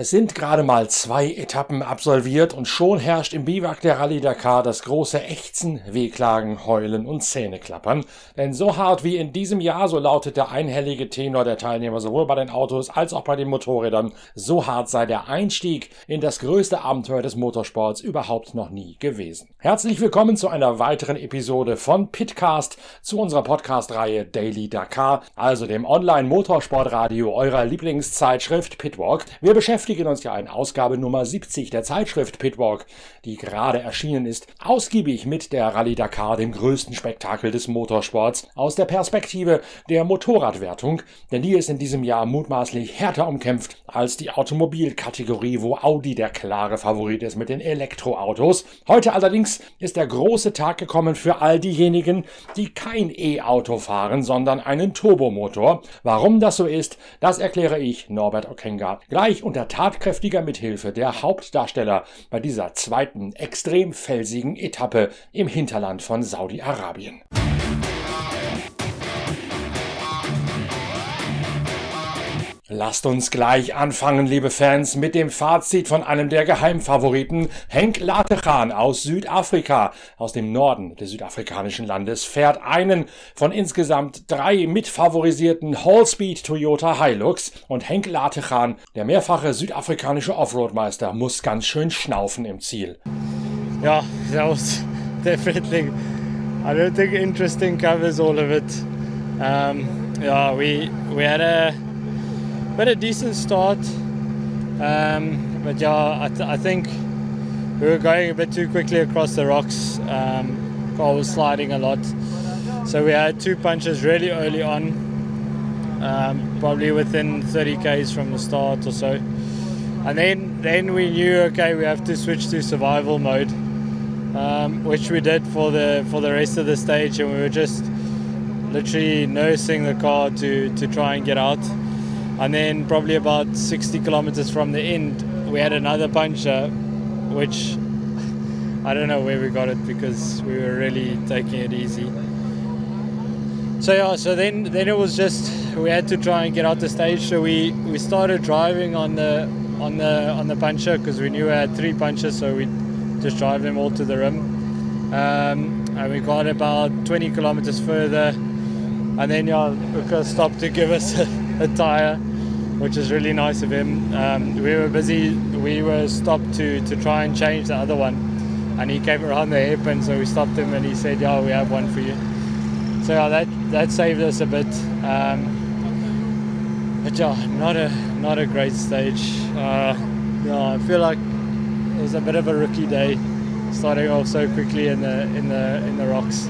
Es sind gerade mal zwei Etappen absolviert und schon herrscht im Biwak der Rallye Dakar das große Ächzen, Wehklagen, Heulen und Zähneklappern. Denn so hart wie in diesem Jahr, so lautet der einhellige Tenor der Teilnehmer sowohl bei den Autos als auch bei den Motorrädern, so hart sei der Einstieg in das größte Abenteuer des Motorsports überhaupt noch nie gewesen. Herzlich willkommen zu einer weiteren Episode von Pitcast zu unserer Podcast-Reihe Daily Dakar, also dem Online-Motorsportradio eurer Lieblingszeitschrift Pitwalk. Wir beschäftigen beschäftigen uns ja in Ausgabe Nummer 70 der Zeitschrift Pitwalk, die gerade erschienen ist, ausgiebig mit der Rallye Dakar, dem größten Spektakel des Motorsports, aus der Perspektive der Motorradwertung, denn die ist in diesem Jahr mutmaßlich härter umkämpft als die Automobilkategorie, wo Audi der klare Favorit ist mit den Elektroautos. Heute allerdings ist der große Tag gekommen für all diejenigen, die kein E-Auto fahren, sondern einen Turbomotor. Warum das so ist, das erkläre ich Norbert Okenga gleich unter tatkräftiger Mithilfe der Hauptdarsteller bei dieser zweiten extrem felsigen Etappe im Hinterland von Saudi-Arabien. Lasst uns gleich anfangen, liebe Fans, mit dem Fazit von einem der Geheimfavoriten, Henk Latechan aus Südafrika. Aus dem Norden des südafrikanischen Landes fährt einen von insgesamt drei mitfavorisierten Hallspeed Toyota Hilux und Henk Latechan, der mehrfache südafrikanische Offroadmeister, muss ganz schön schnaufen im Ziel. Ja, that was definitely, I don't think interesting covers all of it. Um, yeah, we, we had a but a decent start. Um, but yeah, I, th- I, think we were going a bit too quickly across the rocks. Um, car was sliding a lot, so we had two punches really early on, um, probably within 30 k's from the start or so. And then then we knew okay we have to switch to survival mode, um, which we did for the for the rest of the stage, and we were just literally nursing the car to to try and get out. And then probably about 60 kilometers from the end, we had another puncture, which I don't know where we got it because we were really taking it easy. So yeah, so then then it was just we had to try and get out the stage. So we we started driving on the on the on the puncher because we knew we had three punches, so we just drive them all to the rim. Um, and we got about 20 kilometers further, and then yeah, Luca stopped to give us a, a tire which is really nice of him. Um, we were busy, we were stopped to, to try and change the other one, and he came around the hairpin, so we stopped him and he said, Yeah, we have one for you. So yeah, that, that saved us a bit. Um, but yeah, not a not a great stage. Uh, I feel like it was a bit of a rookie day, starting off so quickly in the in the in the rocks.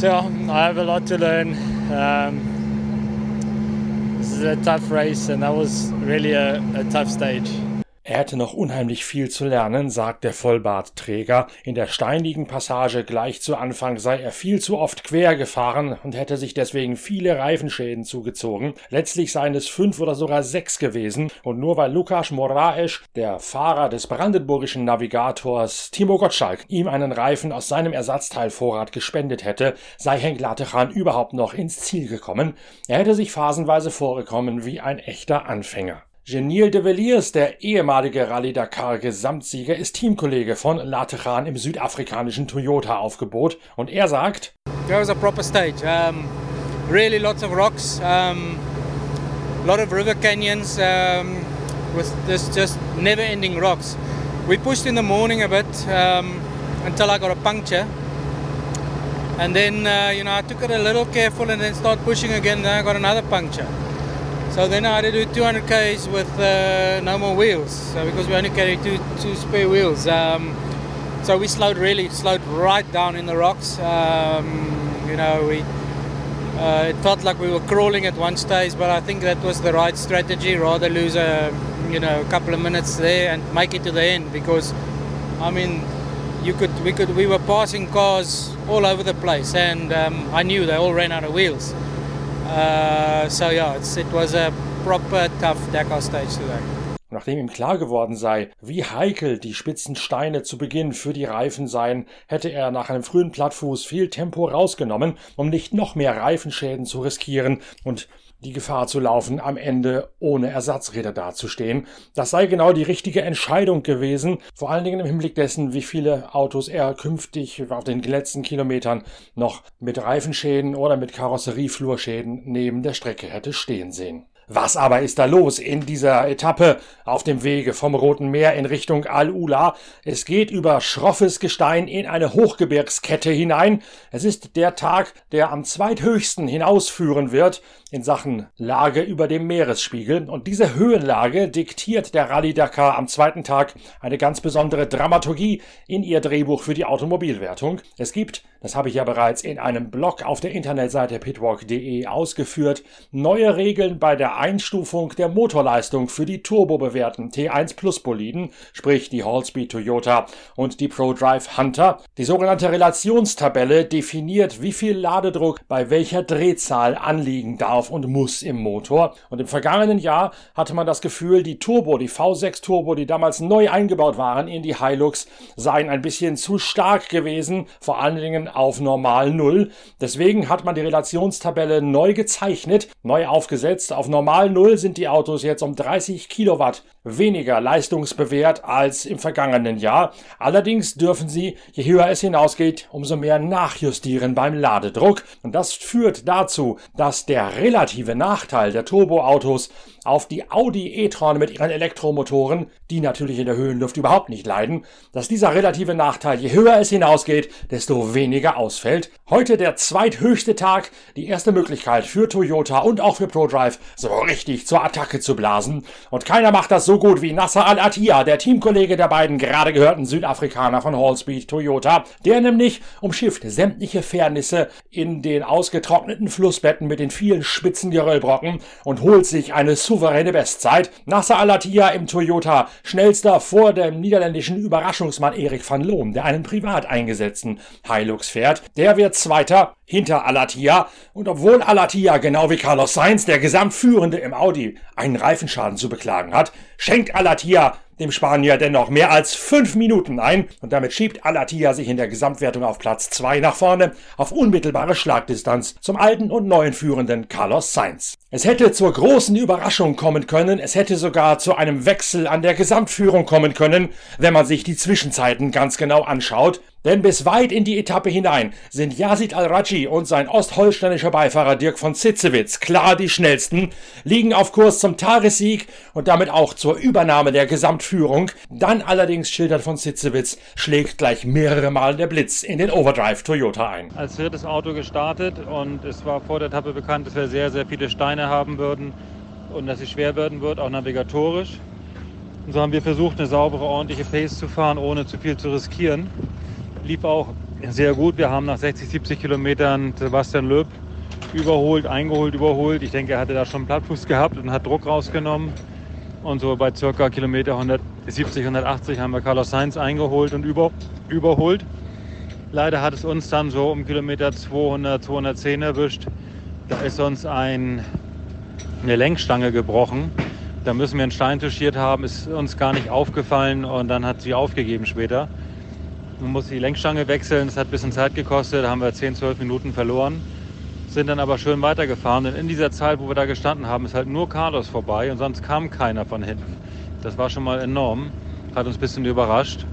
So yeah, I have a lot to learn. Um, this is a tough race and that was really a, a tough stage. Er hätte noch unheimlich viel zu lernen, sagt der Vollbartträger. In der steinigen Passage gleich zu Anfang sei er viel zu oft quer gefahren und hätte sich deswegen viele Reifenschäden zugezogen. Letztlich seien es fünf oder sogar sechs gewesen. Und nur weil Lukas Moraes, der Fahrer des brandenburgischen Navigators Timo Gottschalk, ihm einen Reifen aus seinem Ersatzteilvorrat gespendet hätte, sei Henk Latechan überhaupt noch ins Ziel gekommen. Er hätte sich phasenweise vorgekommen wie ein echter Anfänger. Genil de Villiers, der ehemalige Rallye Dakar Gesamtsieger, ist Teamkollege von Latechan im südafrikanischen Toyota Aufgebot und er sagt: That was a proper stage. Um, really lots of rocks, um, lot of river canyons um, with this just never-ending rocks. We pushed in the morning a bit um, until I got a puncture. And then, uh, you know, I took it a little careful and then start pushing again. Then I got another puncture. So then I had to do 200 k's with uh, no more wheels, so because we only carry two two spare wheels. Um, so we slowed really slowed right down in the rocks. Um, you know, we uh, it felt like we were crawling at one stage, but I think that was the right strategy. Rather lose a you know a couple of minutes there and make it to the end because I mean you could we could we were passing cars all over the place, and um, I knew they all ran out of wheels. Uh, so yeah, it was a proper tough Dakar stage today. Nachdem ihm klar geworden sei, wie heikel die spitzen Steine zu Beginn für die Reifen seien, hätte er nach einem frühen Plattfuß viel Tempo rausgenommen, um nicht noch mehr Reifenschäden zu riskieren und die Gefahr zu laufen, am Ende ohne Ersatzräder dazustehen. Das sei genau die richtige Entscheidung gewesen, vor allen Dingen im Hinblick dessen, wie viele Autos er künftig auf den letzten Kilometern noch mit Reifenschäden oder mit Karosserieflurschäden neben der Strecke hätte stehen sehen. Was aber ist da los in dieser Etappe auf dem Wege vom Roten Meer in Richtung Al-Ula? Es geht über schroffes Gestein in eine Hochgebirgskette hinein. Es ist der Tag, der am zweithöchsten hinausführen wird in Sachen Lage über dem Meeresspiegel. Und diese Höhenlage diktiert der Rallye Dakar am zweiten Tag eine ganz besondere Dramaturgie in ihr Drehbuch für die Automobilwertung. Es gibt, das habe ich ja bereits in einem Blog auf der Internetseite pitwalk.de ausgeführt, neue Regeln bei der Einstufung der Motorleistung für die turbobewährten T1 Plus Boliden, sprich die Hallspeed Toyota und die ProDrive Hunter. Die sogenannte Relationstabelle definiert, wie viel Ladedruck bei welcher Drehzahl anliegen darf und muss im Motor. Und im vergangenen Jahr hatte man das Gefühl, die Turbo, die V6 Turbo, die damals neu eingebaut waren in die Hilux, seien ein bisschen zu stark gewesen, vor allen Dingen auf normal Null. Deswegen hat man die Relationstabelle neu gezeichnet, neu aufgesetzt. Auf normal Null sind die Autos jetzt um 30 Kilowatt weniger leistungsbewährt als im vergangenen Jahr. Allerdings dürfen sie, je höher es hinausgeht, umso mehr nachjustieren beim Ladedruck. Und das führt dazu, dass der relative Nachteil der Turboautos auf die Audi e-tron mit ihren Elektromotoren, die natürlich in der Höhenluft überhaupt nicht leiden, dass dieser relative Nachteil, je höher es hinausgeht, desto weniger ausfällt. Heute der zweithöchste Tag, die erste Möglichkeit für Toyota und auch für ProDrive so richtig zur Attacke zu blasen. Und keiner macht das so gut wie Nasser Al-Attiyah, der Teamkollege der beiden gerade gehörten Südafrikaner von Hallspeed Toyota, der nämlich umschifft sämtliche Fairnisse in den ausgetrockneten Flussbetten mit den vielen spitzen Geröllbrocken und holt sich eine souveräne Bestzeit. Nasser Al-Attiyah im Toyota, schnellster vor dem niederländischen Überraschungsmann Erik van Loom, der einen privat eingesetzten Hilux fährt. Der wird Zweiter hinter Alatia und obwohl Alatia genau wie Carlos Sainz, der Gesamtführende im Audi, einen Reifenschaden zu beklagen hat, schenkt Alatia dem Spanier dennoch mehr als fünf Minuten ein und damit schiebt Alatia sich in der Gesamtwertung auf Platz zwei nach vorne auf unmittelbare Schlagdistanz zum alten und neuen Führenden Carlos Sainz. Es hätte zur großen Überraschung kommen können, es hätte sogar zu einem Wechsel an der Gesamtführung kommen können, wenn man sich die Zwischenzeiten ganz genau anschaut. Denn bis weit in die Etappe hinein sind Yazid Al-Raji und sein ostholsteinischer Beifahrer Dirk von Zitzewitz klar die schnellsten, liegen auf Kurs zum Tagessieg und damit auch zur Übernahme der Gesamtführung. Dann allerdings schildert von Zitzewitz, schlägt gleich mehrere Mal der Blitz in den Overdrive Toyota ein. Als drittes Auto gestartet und es war vor der Etappe bekannt, dass wir sehr, sehr viele Steine haben würden und dass es schwer werden wird, auch navigatorisch. Und so haben wir versucht, eine saubere, ordentliche Pace zu fahren, ohne zu viel zu riskieren lief auch sehr gut. Wir haben nach 60, 70 Kilometern Sebastian Löb überholt, eingeholt, überholt. Ich denke, er hatte da schon einen Plattfuß gehabt und hat Druck rausgenommen. Und so bei circa Kilometer 170, 180 haben wir Carlos Sainz eingeholt und über, überholt. Leider hat es uns dann so um Kilometer 200, 210 erwischt. Da ist uns ein, eine Lenkstange gebrochen. Da müssen wir einen Stein touchiert haben, ist uns gar nicht aufgefallen und dann hat sie aufgegeben später. Man muss die Lenkstange wechseln, das hat ein bisschen Zeit gekostet, da haben wir 10, 12 Minuten verloren. Sind dann aber schön weitergefahren. Und in dieser Zeit, wo wir da gestanden haben, ist halt nur Carlos vorbei und sonst kam keiner von hinten. Das war schon mal enorm, hat uns ein bisschen überrascht.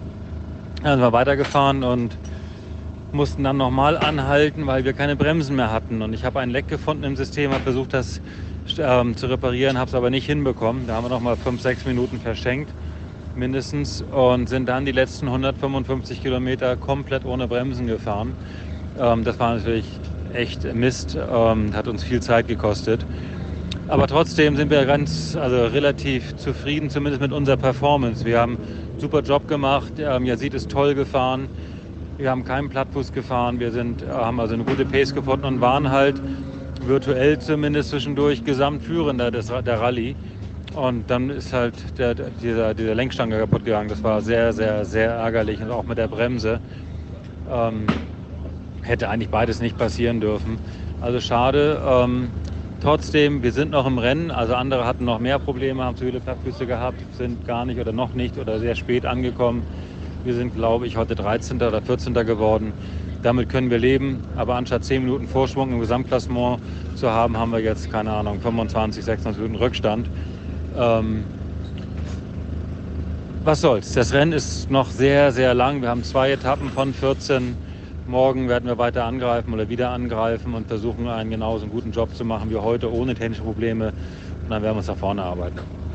Dann sind wir weitergefahren und mussten dann nochmal anhalten, weil wir keine Bremsen mehr hatten. Und ich habe ein Leck gefunden im System, habe versucht, das ähm, zu reparieren, habe es aber nicht hinbekommen. Da haben wir nochmal 5, 6 Minuten verschenkt mindestens und sind dann die letzten 155 Kilometer komplett ohne Bremsen gefahren. Ähm, das war natürlich echt Mist, ähm, hat uns viel Zeit gekostet. Aber trotzdem sind wir ganz, also relativ zufrieden, zumindest mit unserer Performance. Wir haben einen super Job gemacht. Ähm, Yazid ist toll gefahren. Wir haben keinen Plattfuß gefahren. Wir sind, haben also eine gute Pace gefunden und waren halt virtuell zumindest zwischendurch Gesamtführender des, der Rallye. Und dann ist halt der, dieser, dieser Lenkstange kaputt gegangen. Das war sehr, sehr, sehr ärgerlich. Und auch mit der Bremse ähm, hätte eigentlich beides nicht passieren dürfen. Also schade. Ähm, Trotzdem, wir sind noch im Rennen. Also andere hatten noch mehr Probleme, haben zu viele Plattfüße gehabt, sind gar nicht oder noch nicht oder sehr spät angekommen. Wir sind, glaube ich, heute 13. oder 14. geworden. Damit können wir leben. Aber anstatt 10 Minuten Vorsprung im Gesamtklassement zu haben, haben wir jetzt, keine Ahnung, 25, 26 Minuten Rückstand. Ähm, was soll's? Das Rennen ist noch sehr, sehr lang. Wir haben zwei Etappen von 14. Morgen werden wir weiter angreifen oder wieder angreifen und versuchen, einen genauso guten Job zu machen wie heute, ohne technische Probleme. Und dann werden wir uns nach vorne arbeiten.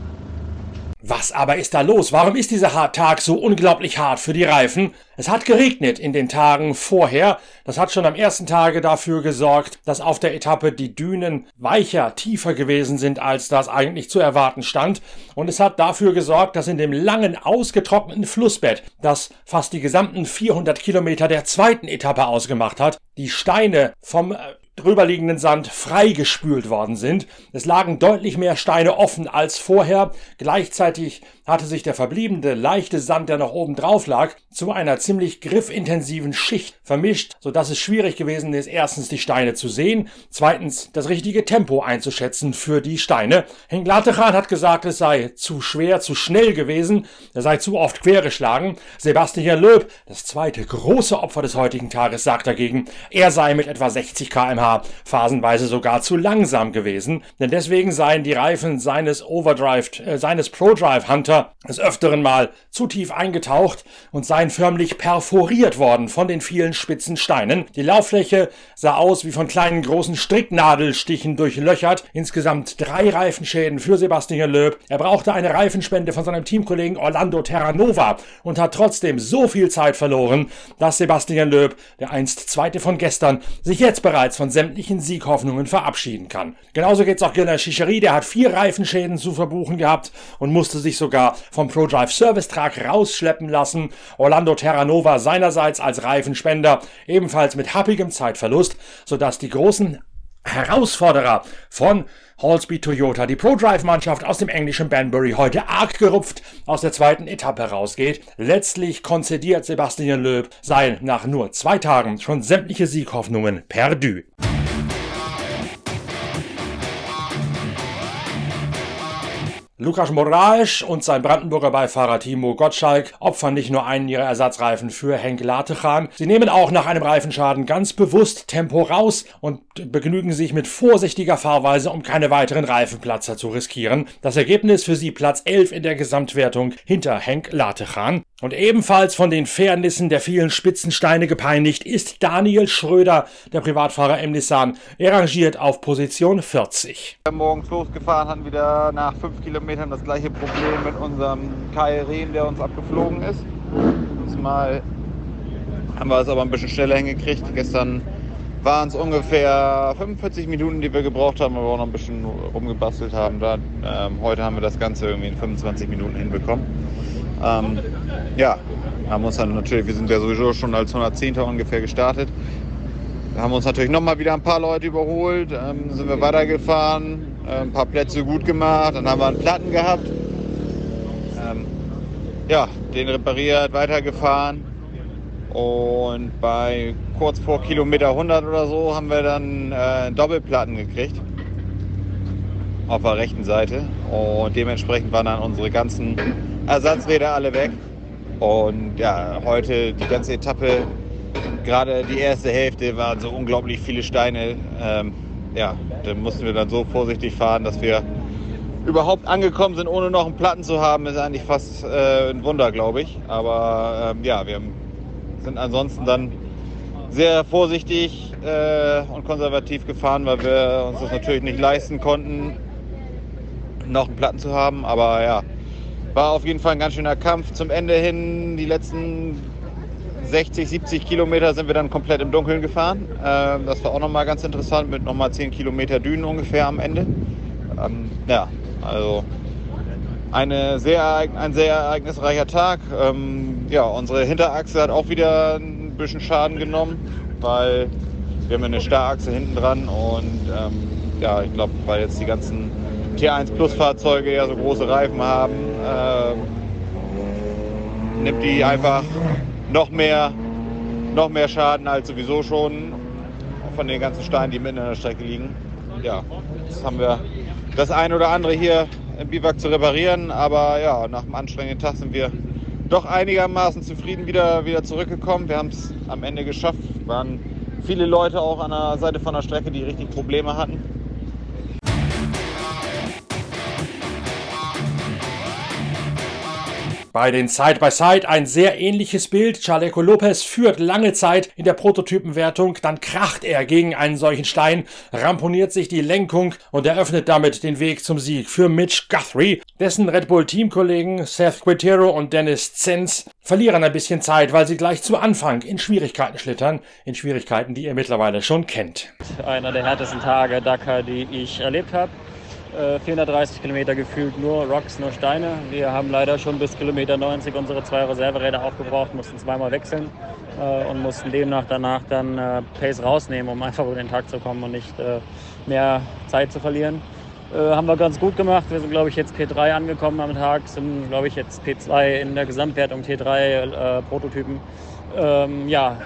Was aber ist da los? Warum ist dieser Tag so unglaublich hart für die Reifen? Es hat geregnet in den Tagen vorher. Das hat schon am ersten Tage dafür gesorgt, dass auf der Etappe die Dünen weicher, tiefer gewesen sind, als das eigentlich zu erwarten stand. Und es hat dafür gesorgt, dass in dem langen, ausgetrockneten Flussbett, das fast die gesamten 400 Kilometer der zweiten Etappe ausgemacht hat, die Steine vom äh, drüberliegenden Sand freigespült worden sind. Es lagen deutlich mehr Steine offen als vorher. Gleichzeitig hatte sich der verbliebene leichte Sand, der noch oben drauf lag, zu einer ziemlich griffintensiven Schicht vermischt, so dass es schwierig gewesen ist, erstens die Steine zu sehen, zweitens das richtige Tempo einzuschätzen für die Steine. Henk Latechan hat gesagt, es sei zu schwer, zu schnell gewesen, er sei zu oft quergeschlagen. Sebastian Löb, das zweite große Opfer des heutigen Tages, sagt dagegen, er sei mit etwa 60 kmh phasenweise sogar zu langsam gewesen, denn deswegen seien die Reifen seines Overdrive, äh, seines ProDrive Hunter des Öfteren mal zu tief eingetaucht und seien förmlich perforiert worden von den vielen spitzen Steinen. Die Lauffläche sah aus wie von kleinen großen Stricknadelstichen durchlöchert. Insgesamt drei Reifenschäden für Sebastian Löb. Er brauchte eine Reifenspende von seinem Teamkollegen Orlando Terranova und hat trotzdem so viel Zeit verloren, dass Sebastian Löb, der einst Zweite von gestern, sich jetzt bereits von sämtlichen Sieghoffnungen verabschieden kann. Genauso geht's auch Gilles Chichery, der hat vier Reifenschäden zu verbuchen gehabt und musste sich sogar vom ProDrive Service Truck rausschleppen lassen. Orlando Terranova seinerseits als Reifenspender ebenfalls mit happigem Zeitverlust, sodass die großen Herausforderer von Hallspeed Toyota, die ProDrive-Mannschaft aus dem englischen Banbury, heute arg gerupft aus der zweiten Etappe herausgeht. Letztlich konzediert Sebastian Loeb sein nach nur zwei Tagen schon sämtliche Sieghoffnungen perdu. Lukas Moraes und sein Brandenburger Beifahrer Timo Gottschalk opfern nicht nur einen ihrer Ersatzreifen für Henk Latechan, sie nehmen auch nach einem Reifenschaden ganz bewusst Tempo raus und begnügen sich mit vorsichtiger Fahrweise, um keine weiteren Reifenplatzer zu riskieren. Das Ergebnis für sie Platz 11 in der Gesamtwertung hinter Henk Latechan. Und ebenfalls von den Fairnissen der vielen Spitzensteine gepeinigt ist Daniel Schröder, der Privatfahrer im Nissan. Er rangiert auf Position 40. Wir sind morgens losgefahren, hatten wieder nach fünf Kilometern das gleiche Problem mit unserem Kai Rehn, der uns abgeflogen ist. Diesmal haben wir es aber ein bisschen schneller hingekriegt. Gestern waren es ungefähr 45 Minuten, die wir gebraucht haben, weil wir auch noch ein bisschen rumgebastelt haben. Da, ähm, heute haben wir das Ganze irgendwie in 25 Minuten hinbekommen. Ähm, ja, haben uns dann natürlich, wir sind ja sowieso schon als 110. ungefähr gestartet. Haben uns natürlich nochmal wieder ein paar Leute überholt, ähm, sind wir weitergefahren, äh, ein paar Plätze gut gemacht, dann haben wir einen Platten gehabt. Ähm, ja, den repariert, weitergefahren. Und bei kurz vor Kilometer 100 oder so haben wir dann äh, Doppelplatten gekriegt auf der rechten Seite. Und dementsprechend waren dann unsere ganzen Ersatzräder alle weg. Und ja, heute die ganze Etappe, gerade die erste Hälfte, waren so unglaublich viele Steine. Ähm, ja, da mussten wir dann so vorsichtig fahren, dass wir überhaupt angekommen sind, ohne noch einen Platten zu haben, ist eigentlich fast äh, ein Wunder, glaube ich. Aber ähm, ja, wir sind ansonsten dann sehr vorsichtig äh, und konservativ gefahren, weil wir uns das natürlich nicht leisten konnten, noch einen Platten zu haben. Aber ja, war auf jeden Fall ein ganz schöner Kampf. Zum Ende hin, die letzten 60, 70 Kilometer sind wir dann komplett im Dunkeln gefahren. Ähm, das war auch nochmal ganz interessant mit nochmal 10 Kilometer Dünen ungefähr am Ende. Ähm, ja, also eine sehr, ein sehr ereignisreicher Tag. Ähm, ja, unsere Hinterachse hat auch wieder ein bisschen Schaden genommen, weil wir haben eine Starrachse hinten dran und ja, ich glaube, weil jetzt die ganzen T1 Plus Fahrzeuge ja so große Reifen haben, äh, nimmt die einfach noch mehr, noch mehr Schaden als sowieso schon von den ganzen Steinen, die mitten in der Strecke liegen. ja, jetzt haben wir das eine oder andere hier im Biwak zu reparieren. Aber ja, nach einem anstrengenden Tag sind wir doch einigermaßen zufrieden wieder, wieder zurückgekommen. Wir haben es am Ende geschafft. Waren viele Leute auch an der Seite von der Strecke, die richtig Probleme hatten. Bei den Side-by-Side ein sehr ähnliches Bild. Chaleco Lopez führt lange Zeit in der Prototypenwertung, dann kracht er gegen einen solchen Stein, ramponiert sich die Lenkung und eröffnet damit den Weg zum Sieg für Mitch Guthrie. Dessen Red Bull Teamkollegen Seth Quintero und Dennis Zenz verlieren ein bisschen Zeit, weil sie gleich zu Anfang in Schwierigkeiten schlittern, in Schwierigkeiten, die ihr mittlerweile schon kennt. Einer der härtesten Tage Dakar, die ich erlebt habe. 430 äh, Kilometer gefühlt nur Rocks, nur Steine. Wir haben leider schon bis Kilometer 90 unsere zwei Reserveräder aufgebraucht, mussten zweimal wechseln äh, und mussten demnach danach dann äh, Pace rausnehmen, um einfach über den Tag zu kommen und nicht äh, mehr Zeit zu verlieren. Äh, haben wir ganz gut gemacht. Wir sind, glaube ich, jetzt P3 angekommen am Tag, sind, glaube ich, jetzt P2 in der Gesamtwertung T3 äh, Prototypen. Ähm, ja,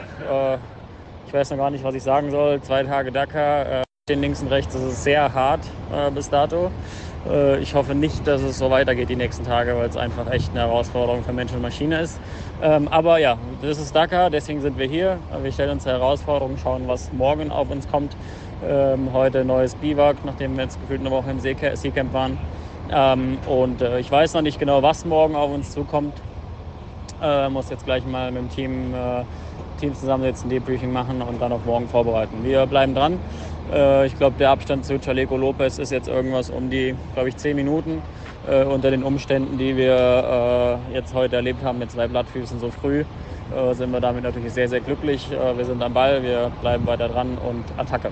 ich weiß noch gar nicht, was ich sagen soll. Zwei Tage Dakar den links und rechts ist es sehr hart äh, bis dato. Äh, ich hoffe nicht, dass es so weitergeht die nächsten Tage, weil es einfach echt eine Herausforderung für Mensch und Maschine ist. Ähm, aber ja, das ist Dakar, deswegen sind wir hier. Wir stellen uns die Herausforderung, schauen, was morgen auf uns kommt. Ähm, heute neues Biwak, nachdem wir jetzt gefühlt eine Woche im Seacamp waren. Ähm, und äh, ich weiß noch nicht genau, was morgen auf uns zukommt. Äh, muss jetzt gleich mal mit dem Team, äh, Team zusammensetzen, Debriefing machen und dann auf morgen vorbereiten. Wir bleiben dran. Äh, ich glaube, der Abstand zu Chaleco Lopez ist jetzt irgendwas um die, glaube ich, 10 Minuten. Äh, unter den Umständen, die wir äh, jetzt heute erlebt haben mit zwei Blattfüßen so früh, sind wir damit natürlich sehr, sehr glücklich. Wir sind am Ball, wir bleiben weiter dran und Attacke.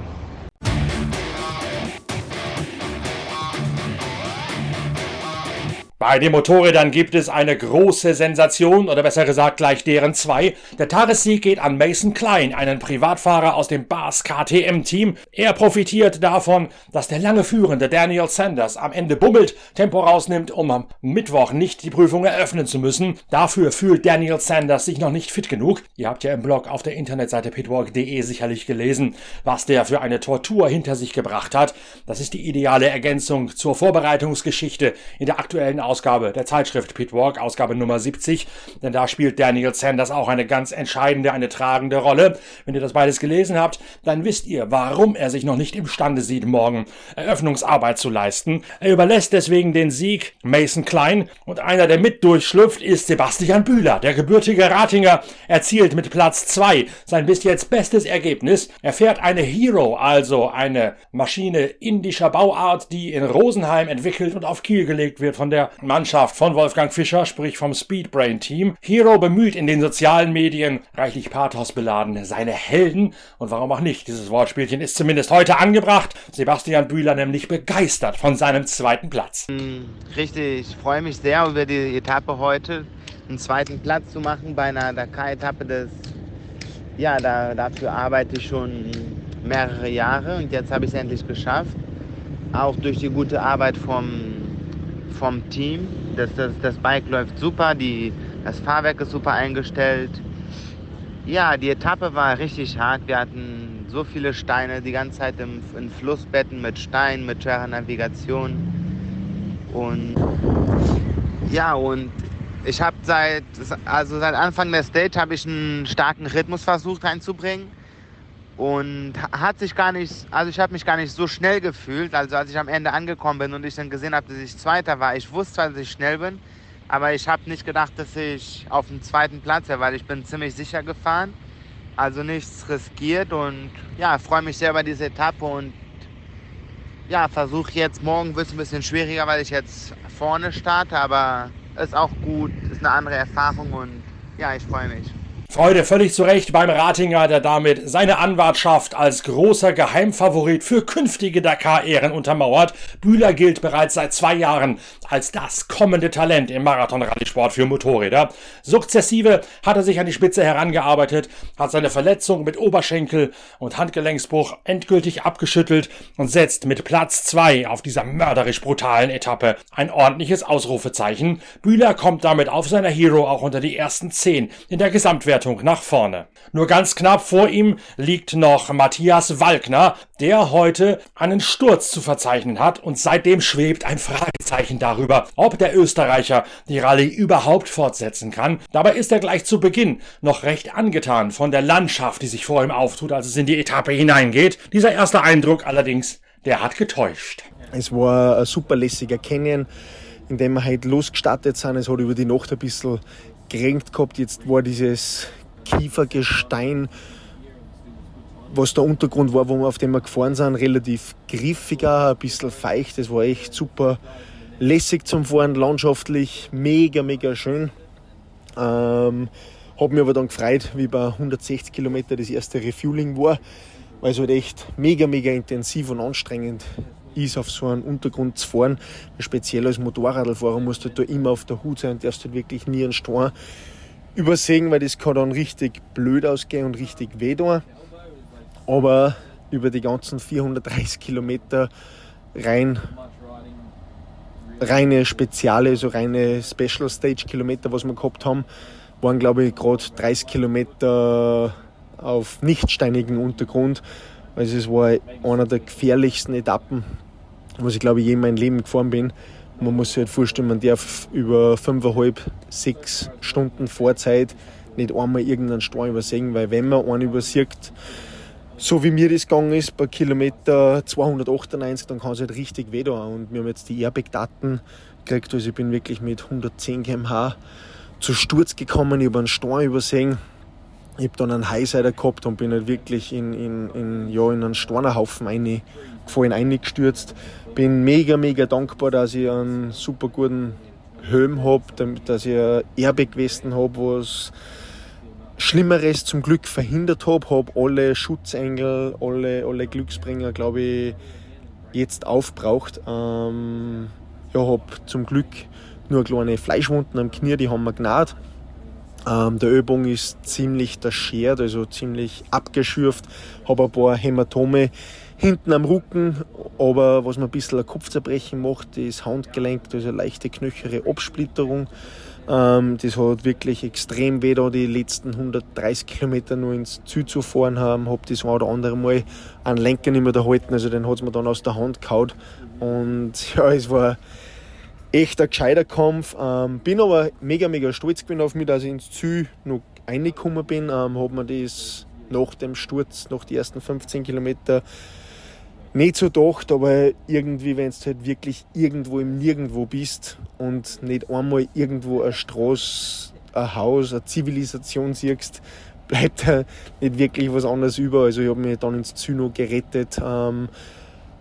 Bei den Motorrädern gibt es eine große Sensation, oder besser gesagt gleich deren zwei. Der Tagessieg geht an Mason Klein, einen Privatfahrer aus dem Bars KTM-Team. Er profitiert davon, dass der lange führende Daniel Sanders am Ende bummelt, Tempo rausnimmt, um am Mittwoch nicht die Prüfung eröffnen zu müssen. Dafür fühlt Daniel Sanders sich noch nicht fit genug. Ihr habt ja im Blog auf der Internetseite pitwalk.de sicherlich gelesen, was der für eine Tortur hinter sich gebracht hat. Das ist die ideale Ergänzung zur Vorbereitungsgeschichte in der aktuellen Ausgabe der Zeitschrift Pitwalk, Ausgabe Nummer 70, denn da spielt Daniel Sanders auch eine ganz entscheidende, eine tragende Rolle. Wenn ihr das beides gelesen habt, dann wisst ihr, warum er sich noch nicht imstande sieht, morgen Eröffnungsarbeit zu leisten. Er überlässt deswegen den Sieg Mason Klein und einer, der mit durchschlüpft, ist Sebastian Bühler. Der gebürtige Ratinger erzielt mit Platz 2 sein bis jetzt bestes Ergebnis. Er fährt eine Hero, also eine Maschine indischer Bauart, die in Rosenheim entwickelt und auf Kiel gelegt wird von der Mannschaft von Wolfgang Fischer, sprich vom Speedbrain Team. Hero bemüht in den sozialen Medien, reichlich Pathos beladen, seine Helden. Und warum auch nicht? Dieses Wortspielchen ist zumindest heute angebracht. Sebastian Bühler nämlich begeistert von seinem zweiten Platz. Hm, richtig, ich freue mich sehr über die Etappe heute, einen zweiten Platz zu machen bei einer Dakar-Etappe. ja, da, dafür arbeite ich schon mehrere Jahre und jetzt habe ich es endlich geschafft. Auch durch die gute Arbeit vom vom Team. Das, das, das Bike läuft super, die, das Fahrwerk ist super eingestellt. Ja, die Etappe war richtig hart. Wir hatten so viele Steine, die ganze Zeit im, in Flussbetten mit Steinen, mit schwerer Navigation. Und ja, und ich habe seit, also seit Anfang der Stage habe ich einen starken Rhythmus versucht reinzubringen und hat sich gar nicht, also ich habe mich gar nicht so schnell gefühlt, also als ich am Ende angekommen bin und ich dann gesehen habe, dass ich Zweiter war. Ich wusste zwar, dass ich schnell bin, aber ich habe nicht gedacht, dass ich auf dem zweiten Platz wäre, weil ich bin ziemlich sicher gefahren, also nichts riskiert und ja, freue mich sehr über diese Etappe und ja, versuche jetzt morgen wird es ein bisschen schwieriger, weil ich jetzt vorne starte, aber ist auch gut, ist eine andere Erfahrung und ja, ich freue mich. Freude völlig zu Recht beim Ratinger, der damit seine Anwartschaft als großer Geheimfavorit für künftige Dakar-Ehren untermauert. Bühler gilt bereits seit zwei Jahren als das kommende Talent im Marathon-Rallye-Sport für Motorräder. Sukzessive hat er sich an die Spitze herangearbeitet, hat seine Verletzung mit Oberschenkel und Handgelenksbruch endgültig abgeschüttelt und setzt mit Platz zwei auf dieser mörderisch brutalen Etappe ein ordentliches Ausrufezeichen. Bühler kommt damit auf seiner Hero auch unter die ersten zehn in der Gesamtwertung Gesamtwertung nach vorne. Nur ganz knapp vor ihm liegt noch Matthias Walkner, der heute einen Sturz zu verzeichnen hat und seitdem schwebt ein Fragezeichen darüber, ob der Österreicher die Rallye überhaupt fortsetzen kann. Dabei ist er gleich zu Beginn noch recht angetan von der Landschaft, die sich vor ihm auftut, als es in die Etappe hineingeht. Dieser erste Eindruck allerdings, der hat getäuscht. Es war ein super lässiger Canyon, in dem wir heute losgestartet sind. Es hat über die Nacht ein bisschen geregnet gehabt. Jetzt war dieses Kiefergestein, was der Untergrund war, wo wir auf dem wir gefahren sind, relativ griffiger, ein bisschen feucht. Es war echt super lässig zum Fahren, landschaftlich mega, mega schön. Ähm, habe mich aber dann gefreut, wie bei 160 Kilometer das erste Refueling war, weil es halt echt mega, mega intensiv und anstrengend ist, auf so einem Untergrund zu fahren. Speziell als Motorradfahrer musst du da immer auf der Hut sein, darfst du halt wirklich nie einen Stein übersehen, weil das kann dann richtig blöd ausgehen und richtig weh tun. Aber über die ganzen 430 Kilometer rein reine Speziale, also reine Special Stage Kilometer, was wir gehabt haben, waren glaube ich gerade 30 Kilometer auf nicht steinigen Untergrund. Also es war einer der gefährlichsten Etappen, was ich glaube ich je in meinem Leben gefahren bin. Man muss sich halt vorstellen, man darf über fünfeinhalb, sechs Stunden Vorzeit nicht einmal irgendeinen Stein übersehen, weil wenn man einen übersieht, so wie mir das gegangen ist, bei Kilometer 298, dann kann es halt richtig weh tun. Und wir haben jetzt die Airbag-Daten gekriegt, also ich bin wirklich mit 110 km/h zu Sturz gekommen, ich habe einen Stein übersehen. Ich habe dann einen Highsider gehabt und bin halt wirklich in, in, in, ja, in einen Steinerhaufen reingefallen, reingestürzt. Bin mega, mega dankbar, dass ich einen super guten Helm habe, dass ich ein Airbag-Westen habe, was Schlimmeres zum Glück verhindert habe. Habe alle Schutzengel, alle, alle Glücksbringer, glaube ich, jetzt aufbraucht. Ähm, ja, habe zum Glück nur kleine Fleischwunden am Knie, die haben wir genäht. Ähm, der Ölbogen ist ziemlich verschert, also ziemlich abgeschürft. Habe ein paar Hämatome hinten am Rücken, aber was mir ein bisschen ein Kopfzerbrechen macht, ist Handgelenk, also eine leichte knöchere Absplitterung. Ähm, das hat wirklich extrem weh, da die letzten 130 Kilometer nur ins Ziel zu fahren haben. Habe das ein oder andere Mal einen Lenker nicht mehr erhalten, also den hat es mir dann aus der Hand gehauen. Und ja, es war echt ein gescheiter Kampf. Ähm, bin aber mega, mega stolz gewesen auf mich, dass ich ins Ziel noch reingekommen bin. Ähm, habe mir das nach dem Sturz, nach den ersten 15 Kilometern nicht so gedacht, aber irgendwie, wenn du halt wirklich irgendwo im Nirgendwo bist und nicht einmal irgendwo eine Straße, ein Haus, eine Zivilisation siehst, bleibt da nicht wirklich was anderes über. Also ich habe mich dann ins Zyno gerettet. Ähm,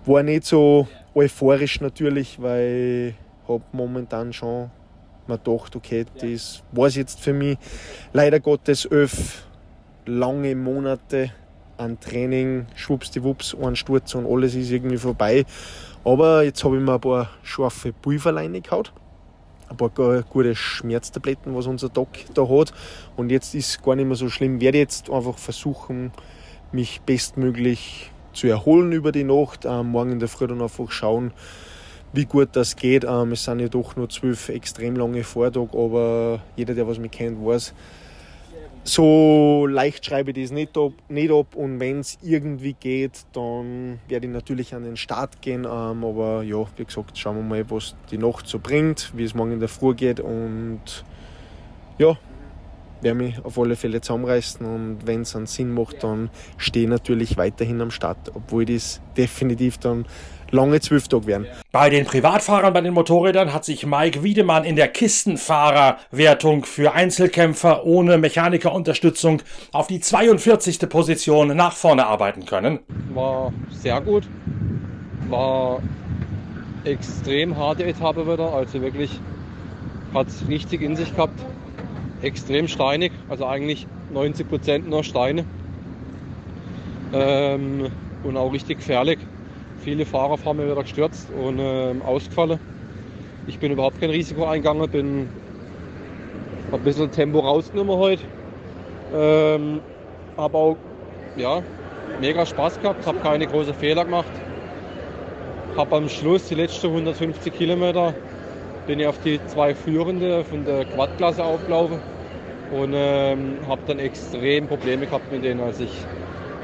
war nicht so euphorisch natürlich, weil habe momentan schon mir gedacht, okay, das war es jetzt für mich. Leider Gottes elf lange Monate an Training, schwuppsdiwupps, ein Sturz und alles ist irgendwie vorbei. Aber jetzt habe ich mir ein paar scharfe Pulverleine gehaut, ein paar gute Schmerztabletten, was unser Doc da hat. Und jetzt ist es gar nicht mehr so schlimm. Ich werde jetzt einfach versuchen, mich bestmöglich zu erholen über die Nacht. Ähm, morgen in der Früh dann einfach schauen, wie gut das geht. Ähm, es sind ja doch nur zwölf extrem lange Vortage, aber jeder, der was mich kennt, weiß, so leicht schreibe ich das nicht ab, nicht ab und wenn es irgendwie geht, dann werde ich natürlich an den Start gehen. Ähm, aber ja, wie gesagt, schauen wir mal, was die Nacht so bringt, wie es morgen in der Früh geht und ja, werde mich auf alle Fälle zusammenreißen und wenn es einen Sinn macht, dann stehe ich natürlich weiterhin am Start, obwohl das definitiv dann lange zwölf Tage werden. Bei den Privatfahrern bei den Motorrädern hat sich Mike Wiedemann in der Kistenfahrerwertung für Einzelkämpfer ohne Mechanikerunterstützung auf die 42. Position nach vorne arbeiten können. War sehr gut. War extrem harte Etappe wieder, also wirklich hat es richtig in sich gehabt. Extrem steinig, also eigentlich 90 Prozent nur Steine. Ähm, und auch richtig gefährlich. Viele Fahrer haben mir wieder gestürzt und äh, ausgefallen. Ich bin überhaupt kein Risiko eingegangen, bin ein bisschen Tempo rausgenommen heute. Ähm, habe auch ja, mega Spaß gehabt, habe keine großen Fehler gemacht. Habe am Schluss die letzten 150 Kilometer bin ich auf die zwei Führende von der Quadklasse aufgelaufen. und ähm, habe dann extrem Probleme gehabt mit denen. Also ich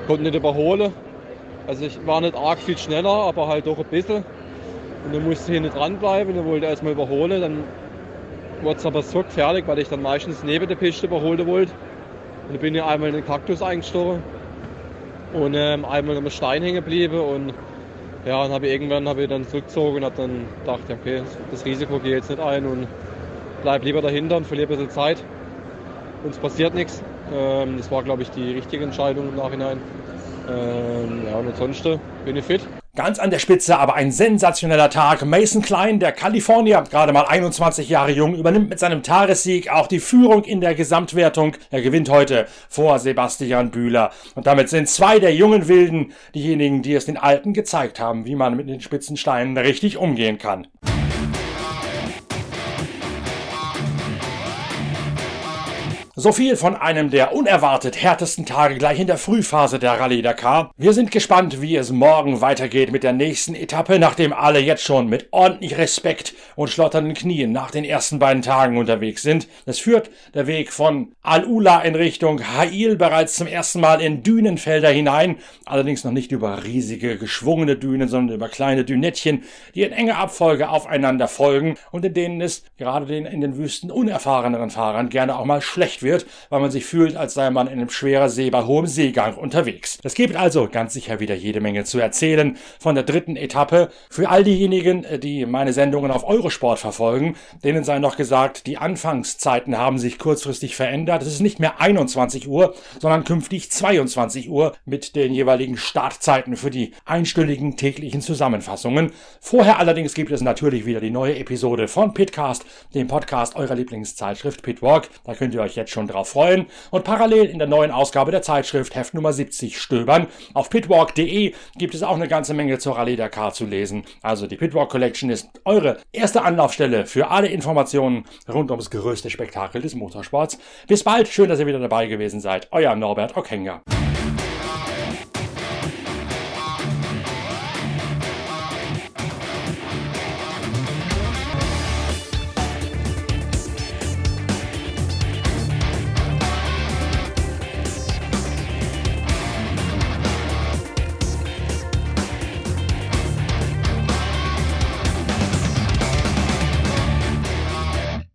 konnte nicht überholen. Also ich war nicht arg viel schneller, aber halt doch ein bisschen. Und dann musste ich nicht dranbleiben, dann wollte ich erstmal überholen. Dann wurde es aber so gefährlich, weil ich dann meistens neben der Piste überholen wollte. Und dann bin ich einmal in den Kaktus eingestochen und ähm, einmal am Stein hängen geblieben. Und ja, dann habe ich irgendwann habe ich dann zurückgezogen und habe dann gedacht, okay, das Risiko gehe jetzt nicht ein und bleib lieber dahinter und verliere ein bisschen Zeit. Uns passiert nichts. Ähm, das war, glaube ich, die richtige Entscheidung im Nachhinein. Ähm, ja, und ansonsten bin ich fit. Ganz an der Spitze aber ein sensationeller Tag. Mason Klein, der Kalifornier, gerade mal 21 Jahre jung, übernimmt mit seinem Tagessieg auch die Führung in der Gesamtwertung. Er gewinnt heute vor Sebastian Bühler. Und damit sind zwei der jungen Wilden diejenigen, die es den Alten gezeigt haben, wie man mit den Spitzensteinen richtig umgehen kann. So viel von einem der unerwartet härtesten Tage gleich in der Frühphase der Rallye Dakar. Wir sind gespannt, wie es morgen weitergeht mit der nächsten Etappe, nachdem alle jetzt schon mit ordentlich Respekt und schlotternden Knien nach den ersten beiden Tagen unterwegs sind. Es führt der Weg von Al-Ula in Richtung Hail bereits zum ersten Mal in Dünenfelder hinein, allerdings noch nicht über riesige geschwungene Dünen, sondern über kleine Dünettchen, die in enger Abfolge aufeinander folgen und in denen es gerade den in den Wüsten unerfahreneren Fahrern gerne auch mal schlecht wird wird, weil man sich fühlt, als sei man in einem schweren See bei hohem Seegang unterwegs. Es gibt also ganz sicher wieder jede Menge zu erzählen von der dritten Etappe. Für all diejenigen, die meine Sendungen auf Eurosport verfolgen, denen sei noch gesagt, die Anfangszeiten haben sich kurzfristig verändert. Es ist nicht mehr 21 Uhr, sondern künftig 22 Uhr mit den jeweiligen Startzeiten für die einstündigen täglichen Zusammenfassungen. Vorher allerdings gibt es natürlich wieder die neue Episode von Pitcast, dem Podcast eurer Lieblingszeitschrift Pitwalk. Da könnt ihr euch jetzt schon schon drauf freuen und parallel in der neuen Ausgabe der Zeitschrift Heft Nummer 70 stöbern. Auf pitwalk.de gibt es auch eine ganze Menge zur Rallye Dakar zu lesen. Also die Pitwalk Collection ist eure erste Anlaufstelle für alle Informationen rund ums größte Spektakel des Motorsports. Bis bald, schön, dass ihr wieder dabei gewesen seid. Euer Norbert Okenga.